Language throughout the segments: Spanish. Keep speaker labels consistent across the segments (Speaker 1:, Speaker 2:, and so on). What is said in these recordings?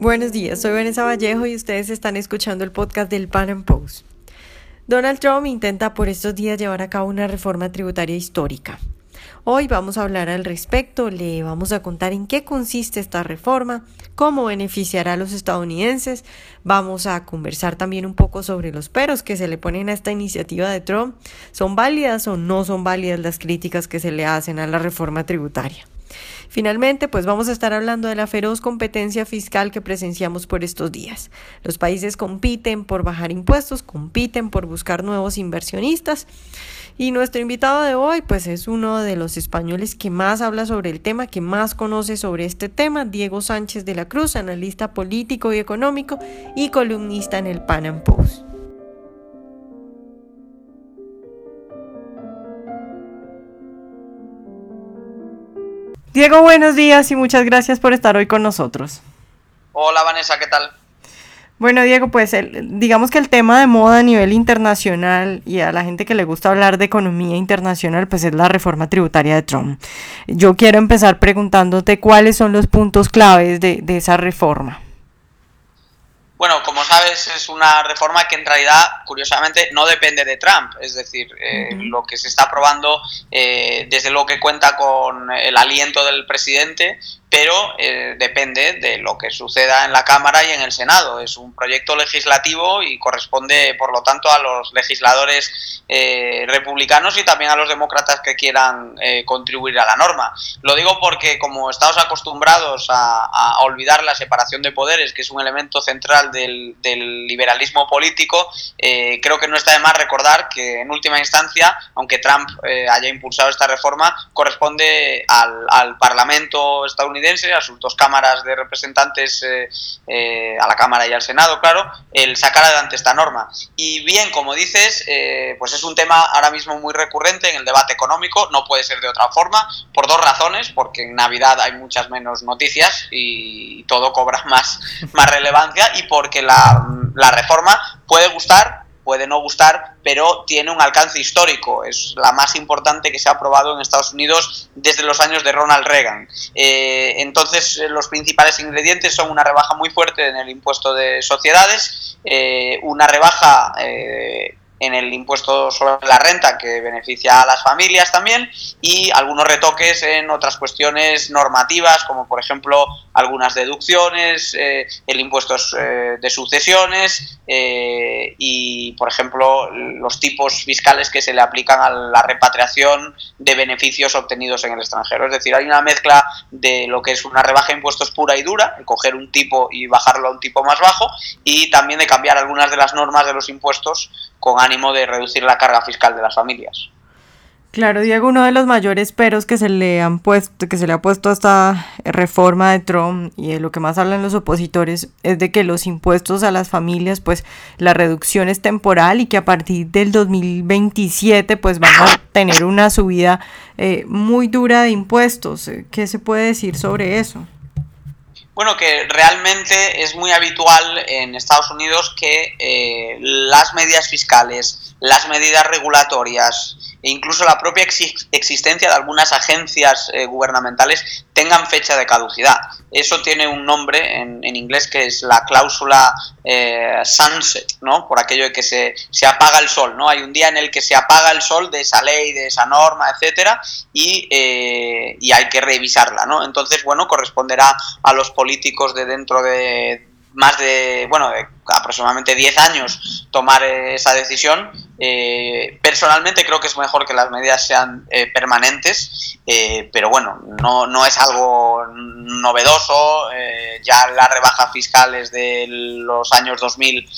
Speaker 1: Buenos días, soy Vanessa Vallejo y ustedes están escuchando el podcast del Pan Am Post. Donald Trump intenta por estos días llevar a cabo una reforma tributaria histórica. Hoy vamos a hablar al respecto, le vamos a contar en qué consiste esta reforma, cómo beneficiará a los estadounidenses, vamos a conversar también un poco sobre los peros que se le ponen a esta iniciativa de Trump, ¿son válidas o no son válidas las críticas que se le hacen a la reforma tributaria? Finalmente, pues vamos a estar hablando de la feroz competencia fiscal que presenciamos por estos días. Los países compiten por bajar impuestos, compiten por buscar nuevos inversionistas. Y nuestro invitado de hoy, pues es uno de los españoles que más habla sobre el tema, que más conoce sobre este tema, Diego Sánchez de la Cruz, analista político y económico y columnista en el Pan Am Post. Diego, buenos días y muchas gracias por estar hoy con nosotros.
Speaker 2: Hola Vanessa, ¿qué tal?
Speaker 1: Bueno, Diego, pues digamos que el tema de moda a nivel internacional y a la gente que le gusta hablar de economía internacional, pues es la reforma tributaria de Trump. Yo quiero empezar preguntándote cuáles son los puntos claves de, de esa reforma.
Speaker 2: Bueno, como sabes, es una reforma que en realidad, curiosamente, no depende de Trump. Es decir, eh, lo que se está aprobando, eh, desde lo que cuenta con el aliento del presidente, pero eh, depende de lo que suceda en la Cámara y en el Senado. Es un proyecto legislativo y corresponde, por lo tanto, a los legisladores eh, republicanos y también a los demócratas que quieran eh, contribuir a la norma. Lo digo porque, como estamos acostumbrados a, olvidar la separación de poderes, que es un elemento central del, liberalismo político, creo que no está de más recordar que, en última instancia, aunque Trump haya impulsado esta reforma, corresponde al, Parlamento estadounidense a sus dos cámaras de representantes, eh, eh, a la Cámara y al Senado, claro, el sacar adelante esta norma. Y bien, como dices, eh, pues es un tema ahora mismo muy recurrente en el debate económico, no puede ser de otra forma, por dos razones, porque en Navidad hay muchas menos noticias y todo cobra más, más relevancia, y porque la, la reforma puede gustar puede no gustar, pero tiene un alcance histórico. Es la más importante que se ha aprobado en Estados Unidos desde los años de Ronald Reagan. Eh, entonces, eh, los principales ingredientes son una rebaja muy fuerte en el impuesto de sociedades, eh, una rebaja en el impuesto sobre la renta que beneficia a las familias también y algunos retoques en otras cuestiones normativas como por ejemplo algunas deducciones, eh, el impuesto eh, de sucesiones eh, y por ejemplo los tipos fiscales que se le aplican a la repatriación de beneficios obtenidos en el extranjero. Es decir, hay una mezcla de lo que es una rebaja de impuestos pura y dura, coger un tipo y bajarlo a un tipo más bajo y también de cambiar algunas de las normas de los impuestos con ánimo de reducir la carga fiscal de las familias.
Speaker 1: Claro, Diego, uno de los mayores peros que se le han puesto, que se le ha puesto a esta reforma de Trump y de lo que más hablan los opositores es de que los impuestos a las familias, pues la reducción es temporal y que a partir del 2027 pues van a tener una subida eh, muy dura de impuestos. ¿Qué se puede decir sobre eso?
Speaker 2: Bueno, que realmente es muy habitual en Estados Unidos que eh, las medidas fiscales, las medidas regulatorias e incluso la propia existencia de algunas agencias eh, gubernamentales tengan fecha de caducidad. Eso tiene un nombre en, inglés que es la cláusula eh, sunset, ¿no? Por aquello de que se, se, apaga el sol, ¿no? Hay un día en el que se apaga el sol de esa ley, de esa norma, etcétera, y, eh, y hay que revisarla, ¿no? Entonces, bueno, corresponderá a los políticos de dentro de más de, bueno, de aproximadamente 10 años tomar esa decisión. Eh, personalmente creo que es mejor que las medidas sean eh, permanentes, eh, pero bueno, no, no, es algo novedoso. ya las rebajas fiscales de los años 2000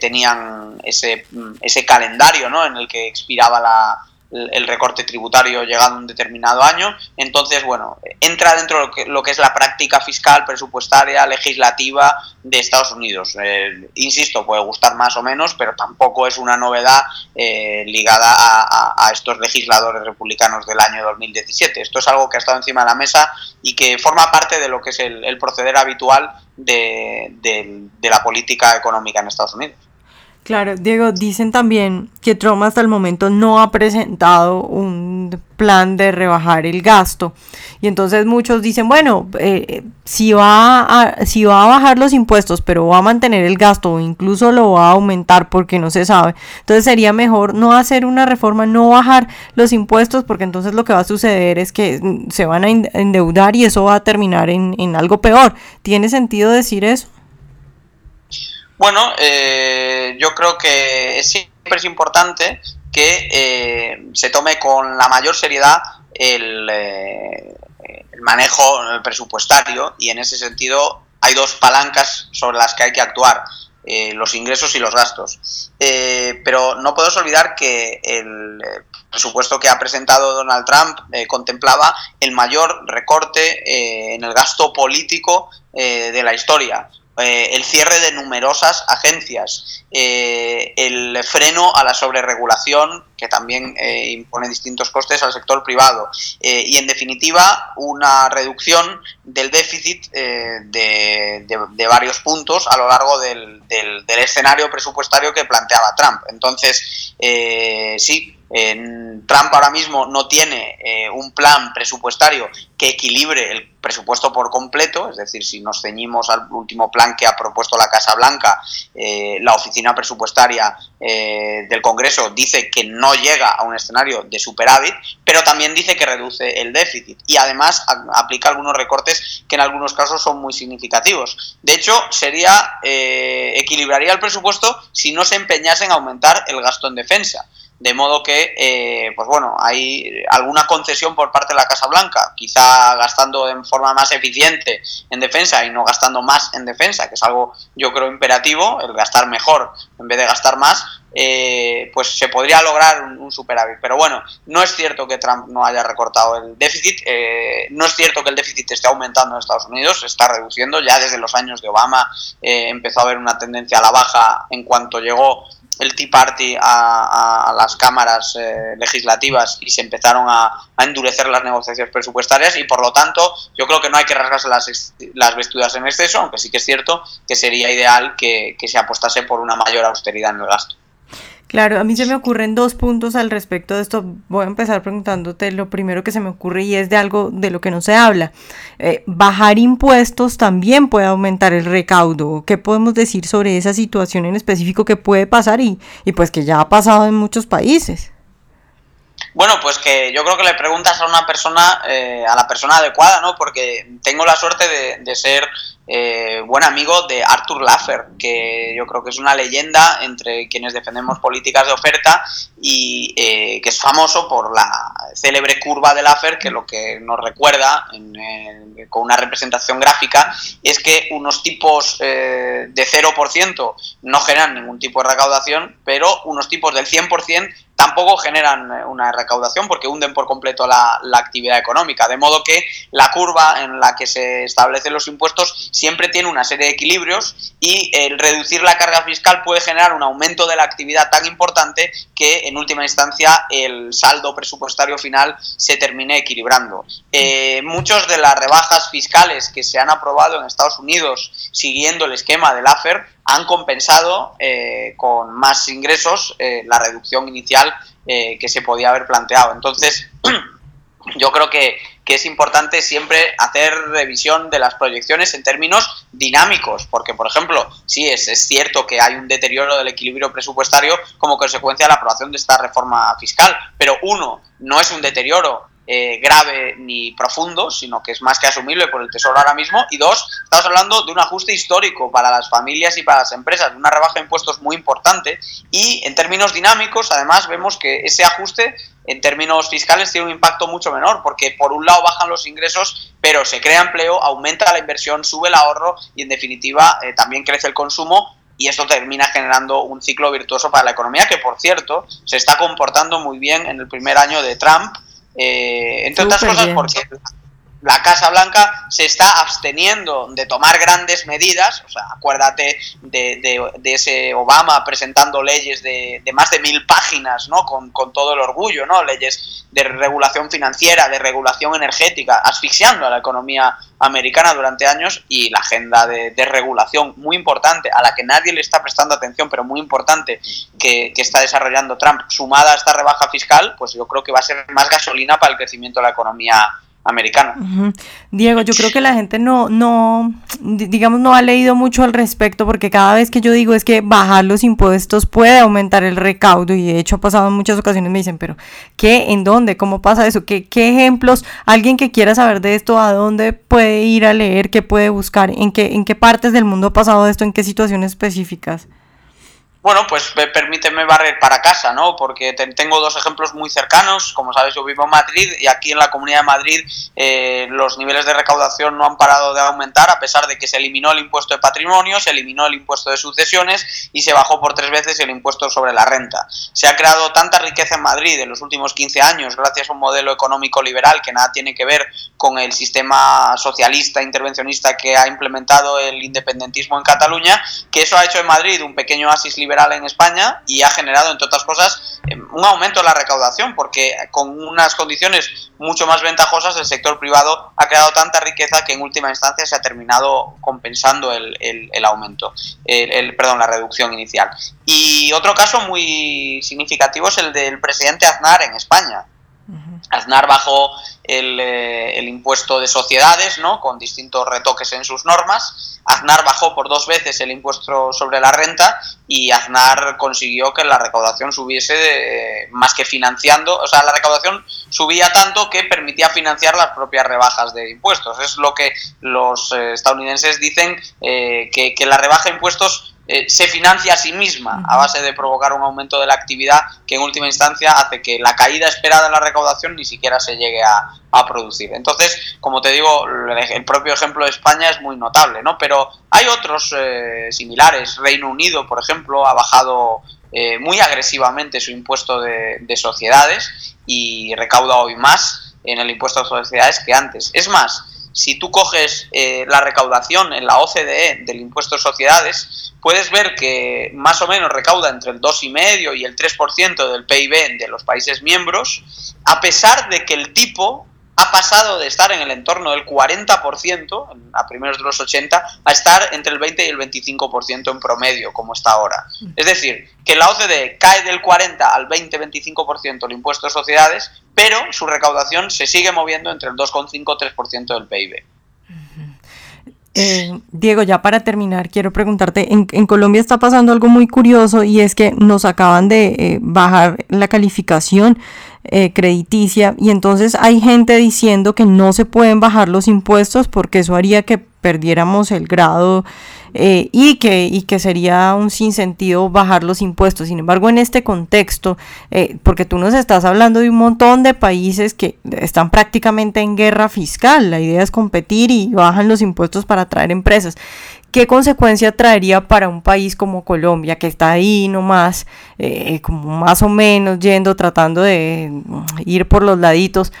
Speaker 2: tenían ese, ese calendario ¿no? en el que expiraba la, el recorte tributario llegado a un determinado año. Entonces, bueno, entra dentro de lo que, lo que es la práctica fiscal, presupuestaria, legislativa de Estados Unidos. Eh, insisto, puede gustar más o menos, pero tampoco es una novedad eh, ligada a, estos legisladores republicanos del año 2017. Esto es algo que ha estado encima de la mesa y que forma parte de lo que es el, proceder habitual de la política económica en Estados Unidos.
Speaker 1: Claro, Diego, dicen también que Trump hasta el momento no ha presentado un plan de rebajar el gasto. Y entonces muchos dicen, bueno, eh, si, va a, si va a bajar los impuestos, pero va a mantener el gasto o incluso lo va a aumentar porque no se sabe. Entonces sería mejor no hacer una reforma, no bajar los impuestos, porque entonces lo que va a suceder es que se van a endeudar y eso va a terminar en, en algo peor. ¿Tiene sentido decir eso?
Speaker 2: Bueno, eh, yo creo que siempre es importante que eh, se tome con la mayor seriedad el, eh, el, manejo presupuestario y en ese sentido hay dos palancas sobre las que hay que actuar. los ingresos y los gastos. pero no podemos olvidar que el presupuesto que ha presentado Donald Trump contemplaba el mayor recorte en el gasto político de la historia. Eh, el cierre de numerosas agencias, eh, el freno a la sobreregulación, que también eh, impone distintos costes al sector privado, y en definitiva una reducción del déficit de, varios puntos a lo largo del, del, escenario presupuestario que planteaba Trump. Entonces, sí, Trump ahora mismo no tiene un plan presupuestario que equilibre el presupuesto por completo, es decir, si nos ceñimos al último plan que ha propuesto la Casa Blanca, eh, la oficina presupuestaria eh, del Congreso dice que no llega a un escenario de superávit, pero también dice que reduce el déficit y además aplica algunos recortes que en algunos casos son muy significativos. De hecho, sería equilibraría el presupuesto si no se empeñase en aumentar el gasto en defensa. De modo que, eh, pues bueno, hay alguna concesión por parte de la Casa Blanca, quizá gastando en forma más eficiente en defensa y no gastando más en defensa, que es algo yo creo imperativo, el gastar mejor en vez de gastar más, eh, pues se podría lograr un, superávit. Pero bueno, no es cierto que Trump no haya recortado el déficit, eh, no es cierto que el déficit esté aumentando en Estados Unidos, se está reduciendo, ya desde los años de Obama empezó a haber una tendencia a la baja en cuanto llegó el Tea Party a, las cámaras eh, legislativas y se empezaron a, endurecer las negociaciones presupuestarias y por lo tanto yo creo que no hay que rasgarse las, las vestiduras en exceso, aunque sí que es cierto que sería ideal que se apostase por una mayor austeridad en el gasto.
Speaker 1: Claro, a mí se me ocurren dos puntos al respecto de esto. Voy a empezar preguntándote lo primero que se me ocurre y es de algo de lo que no se habla. Eh, bajar impuestos también puede aumentar el recaudo. ¿Qué podemos decir sobre esa situación en específico que puede pasar y, y pues que ya ha pasado en muchos países?
Speaker 2: Bueno, pues que yo creo que le preguntas a una persona, eh, a la persona adecuada, ¿no? Porque tengo la suerte de, ser eh, buen amigo de Arthur Laffer, que yo creo que es una leyenda entre quienes defendemos políticas de oferta y eh, que es famoso por la célebre curva de Laffer, que lo que nos recuerda con una representación gráfica es que unos tipos eh, de 0% no generan ningún tipo de recaudación, pero unos tipos del 100% tampoco generan una recaudación porque hunden por completo la, actividad económica. De modo que la curva en la que se establecen los impuestos siempre tiene una serie de equilibrios y el reducir la carga fiscal puede generar un aumento de la actividad tan importante que en última instancia el saldo presupuestario final se termine equilibrando. Eh, muchos de las rebajas fiscales que se han aprobado en Estados Unidos siguiendo el esquema del AFER han compensado eh, con más ingresos eh, la reducción inicial que se podía haber planteado. Entonces, yo creo que, es importante siempre hacer revisión de las proyecciones en términos dinámicos, porque, por ejemplo, sí es cierto que hay un deterioro del equilibrio presupuestario como consecuencia de la aprobación de esta reforma fiscal, pero uno, no es un deterioro eh, grave ni profundo, sino que es más que asumible por el Tesoro ahora mismo. Y dos, estamos hablando de un ajuste histórico para las familias y para las empresas, una rebaja de impuestos muy importante. Y en términos dinámicos, además, vemos que ese ajuste en términos fiscales tiene un impacto mucho menor, porque por un lado bajan los ingresos, pero se crea empleo, aumenta la inversión, sube el ahorro y en definitiva eh, también crece el consumo y esto termina generando un ciclo virtuoso para la economía que, por cierto, se está comportando muy bien en el primer año de Trump, eh, entre otras cosas porque la Casa Blanca se está absteniendo de tomar grandes medidas, o sea, acuérdate de, ese Obama presentando leyes de, más de mil páginas, ¿no? Con, todo el orgullo, ¿no? Leyes de regulación financiera, de regulación energética, asfixiando a la economía americana durante años y la agenda de, regulación muy importante, a la que nadie le está prestando atención, pero muy importante, que, que está desarrollando Trump, sumada a esta rebaja fiscal, pues yo creo que va a ser más gasolina para el crecimiento de la economía americano.
Speaker 1: Diego, yo creo que la gente no, no, digamos, no ha leído mucho al respecto porque cada vez que yo digo es que bajar los impuestos puede aumentar el recaudo y de hecho ha pasado en muchas ocasiones me dicen, pero ¿qué? ¿En dónde? ¿Cómo pasa eso? ¿Qué, qué ejemplos? Alguien que quiera saber de esto, ¿a dónde puede ir a leer? ¿Qué puede buscar? ¿En qué, en qué partes del mundo ha pasado esto? ¿En qué situaciones específicas?
Speaker 2: Bueno, pues permíteme barrer para casa, ¿no? Porque tengo dos ejemplos muy cercanos. Como sabes, yo vivo en Madrid y aquí en la Comunidad de Madrid eh, los niveles de recaudación no han parado de aumentar a pesar de que se eliminó el impuesto de patrimonio, se eliminó el impuesto de sucesiones y se bajó por tres veces el impuesto sobre la renta. Se ha creado tanta riqueza en Madrid en los últimos 15 años gracias a un modelo económico liberal que nada tiene que ver con el sistema socialista intervencionista que ha implementado el independentismo en Cataluña, que eso ha hecho en Madrid un pequeño oasis liberal en España y ha generado, entre otras cosas, eh, un aumento en la recaudación, porque con unas condiciones mucho más ventajosas el sector privado ha creado tanta riqueza que en última instancia se ha terminado compensando el, el, aumento, el, perdón, la reducción inicial. Y otro caso muy significativo es el del presidente Aznar en España. Aznar bajó el, eh, el, impuesto de sociedades, ¿no? con distintos retoques en sus normas. Aznar bajó por dos veces el impuesto sobre la renta y Aznar consiguió que la recaudación subiese eh, más que financiando, o sea, la recaudación subía tanto que permitía financiar las propias rebajas de impuestos. Es lo que los eh, estadounidenses dicen, que, que la rebaja de impuestos eh, se financia a sí misma a base de provocar un aumento de la actividad que en última instancia hace que la caída esperada en la recaudación ni siquiera se llegue a, producir. Entonces, como te digo, el propio ejemplo de España es muy notable, ¿no? Pero hay otros eh, similares. Reino Unido, por ejemplo, ha bajado eh, muy agresivamente su impuesto de, de sociedades y recauda hoy más en el impuesto de sociedades que antes. Es más, si tú coges eh, la recaudación en la OCDE del impuesto de sociedades, puedes ver que más o menos recauda entre el 2,5 y el 3% del PIB de los países miembros, a pesar de que el tipo ha pasado de estar en el entorno del 40% a primeros de los 80 a estar entre el 20 y el 25% en promedio, como está ahora. Es decir, que la OCDE cae del 40 al 20-25% el impuesto de sociedades, pero su recaudación se sigue moviendo entre el 2,5-3% del PIB.
Speaker 1: Eh, Diego, ya para terminar, quiero preguntarte, en, Colombia está pasando algo muy curioso y es que nos acaban de eh, bajar la calificación eh, crediticia y entonces hay gente diciendo que no se pueden bajar los impuestos porque eso haría que perdiéramos el grado eh, y, que, y que sería un sinsentido bajar los impuestos. Sin embargo, en este contexto, eh, porque tú nos estás hablando de un montón de países que están prácticamente en guerra fiscal, la idea es competir y bajan los impuestos para atraer empresas. ¿Qué consecuencia traería para un país como Colombia, que está ahí nomás, eh, como más o menos yendo, tratando de ir por los laditos?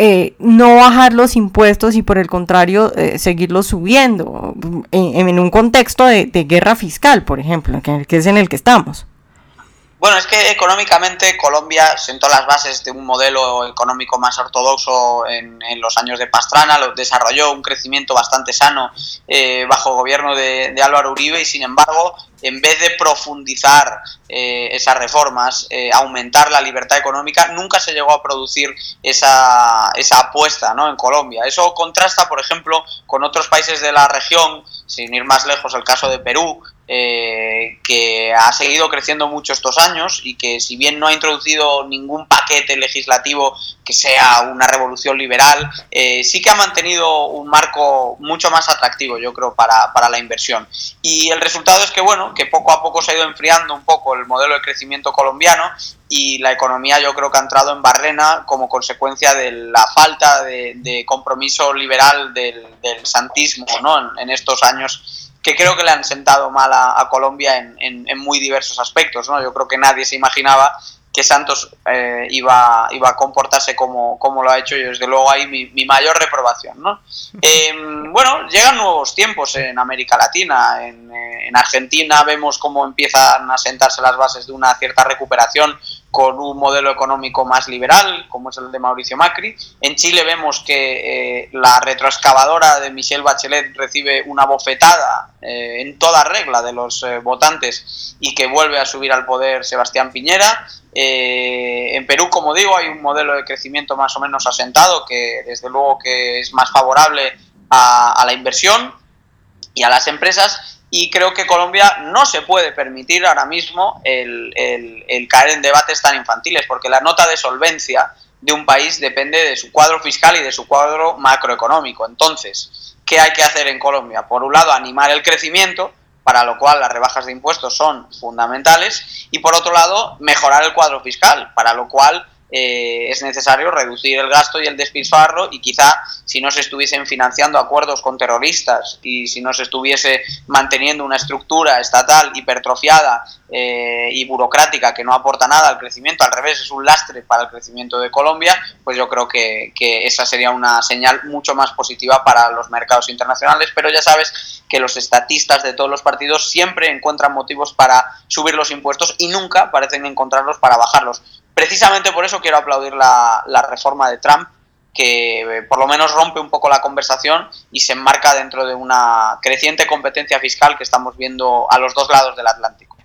Speaker 1: Eh, no bajar los impuestos y por el contrario eh, seguirlos subiendo en, un contexto de, guerra fiscal, por ejemplo, que, es en el que estamos.
Speaker 2: Bueno, es que económicamente Colombia sentó las bases de un modelo económico más ortodoxo en, los años de Pastrana, lo desarrolló un crecimiento bastante sano eh, bajo gobierno de, de Álvaro Uribe y sin embargo en vez de profundizar eh, esas reformas, eh, aumentar la libertad económica, nunca se llegó a producir esa, esa apuesta ¿no? en Colombia. Eso contrasta, por ejemplo, con otros países de la región, sin ir más lejos, el caso de Perú, eh, que ha seguido creciendo mucho estos años y que si bien no ha introducido ningún paquete legislativo que sea una revolución liberal, eh, sí que ha mantenido un marco mucho más atractivo, yo creo, para, para, la inversión. Y el resultado es que, bueno, que poco a poco se ha ido enfriando un poco el modelo de crecimiento colombiano y la economía yo creo que ha entrado en barrena como consecuencia de la falta de, compromiso liberal del, santismo ¿no? en estos años que creo que le han sentado mal a, Colombia en, muy diversos aspectos. ¿no? Yo creo que nadie se imaginaba que Santos eh, iba, iba a comportarse como, como lo ha hecho y desde luego ahí mi, mi mayor reprobación. ¿no? Em, bueno, llegan nuevos tiempos en América Latina, en, en Argentina vemos cómo empiezan a sentarse las bases de una cierta recuperación con un modelo económico más liberal, como es el de Mauricio Macri. En Chile vemos que eh, la retroexcavadora de Michelle Bachelet recibe una bofetada eh, en toda regla de los eh, votantes y que vuelve a subir al poder Sebastián Piñera. en Perú, como digo, hay un modelo de crecimiento más o menos asentado que desde luego que es más favorable a la inversión y a las empresas y creo que Colombia no se puede permitir ahora mismo el, caer en debates tan infantiles, porque la nota de solvencia de un país depende de su cuadro fiscal y de su cuadro macroeconómico. Entonces, ¿qué hay que hacer en Colombia? Por un lado, animar el crecimiento, para lo cual las rebajas de impuestos son fundamentales, y por otro lado, mejorar el cuadro fiscal, para lo cual eh, es necesario reducir el gasto y el despilfarro y quizá si no se estuviesen financiando acuerdos con terroristas y si no se estuviese manteniendo una estructura estatal hipertrofiada eh, y burocrática que no aporta nada al crecimiento, al revés, es un lastre para el crecimiento de Colombia, pues yo creo que, que esa sería una señal mucho más positiva para los mercados internacionales, pero ya sabes que los estatistas de todos los partidos siempre encuentran motivos para subir los impuestos y nunca parecen encontrarlos para bajarlos precisamente por eso quiero aplaudir la, reforma de Trump, que eh, por lo menos rompe un poco la conversación y se enmarca dentro de una creciente competencia fiscal que estamos viendo a los dos lados del Atlántico.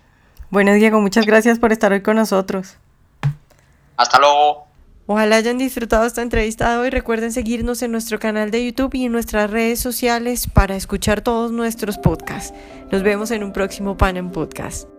Speaker 1: Bueno, Diego, muchas gracias por estar hoy con nosotros.
Speaker 2: Hasta luego.
Speaker 1: Ojalá hayan disfrutado esta entrevista hoy. Recuerden seguirnos en nuestro canal de YouTube y en nuestras redes sociales para escuchar todos nuestros podcasts. Nos vemos en un próximo Pan en Podcast.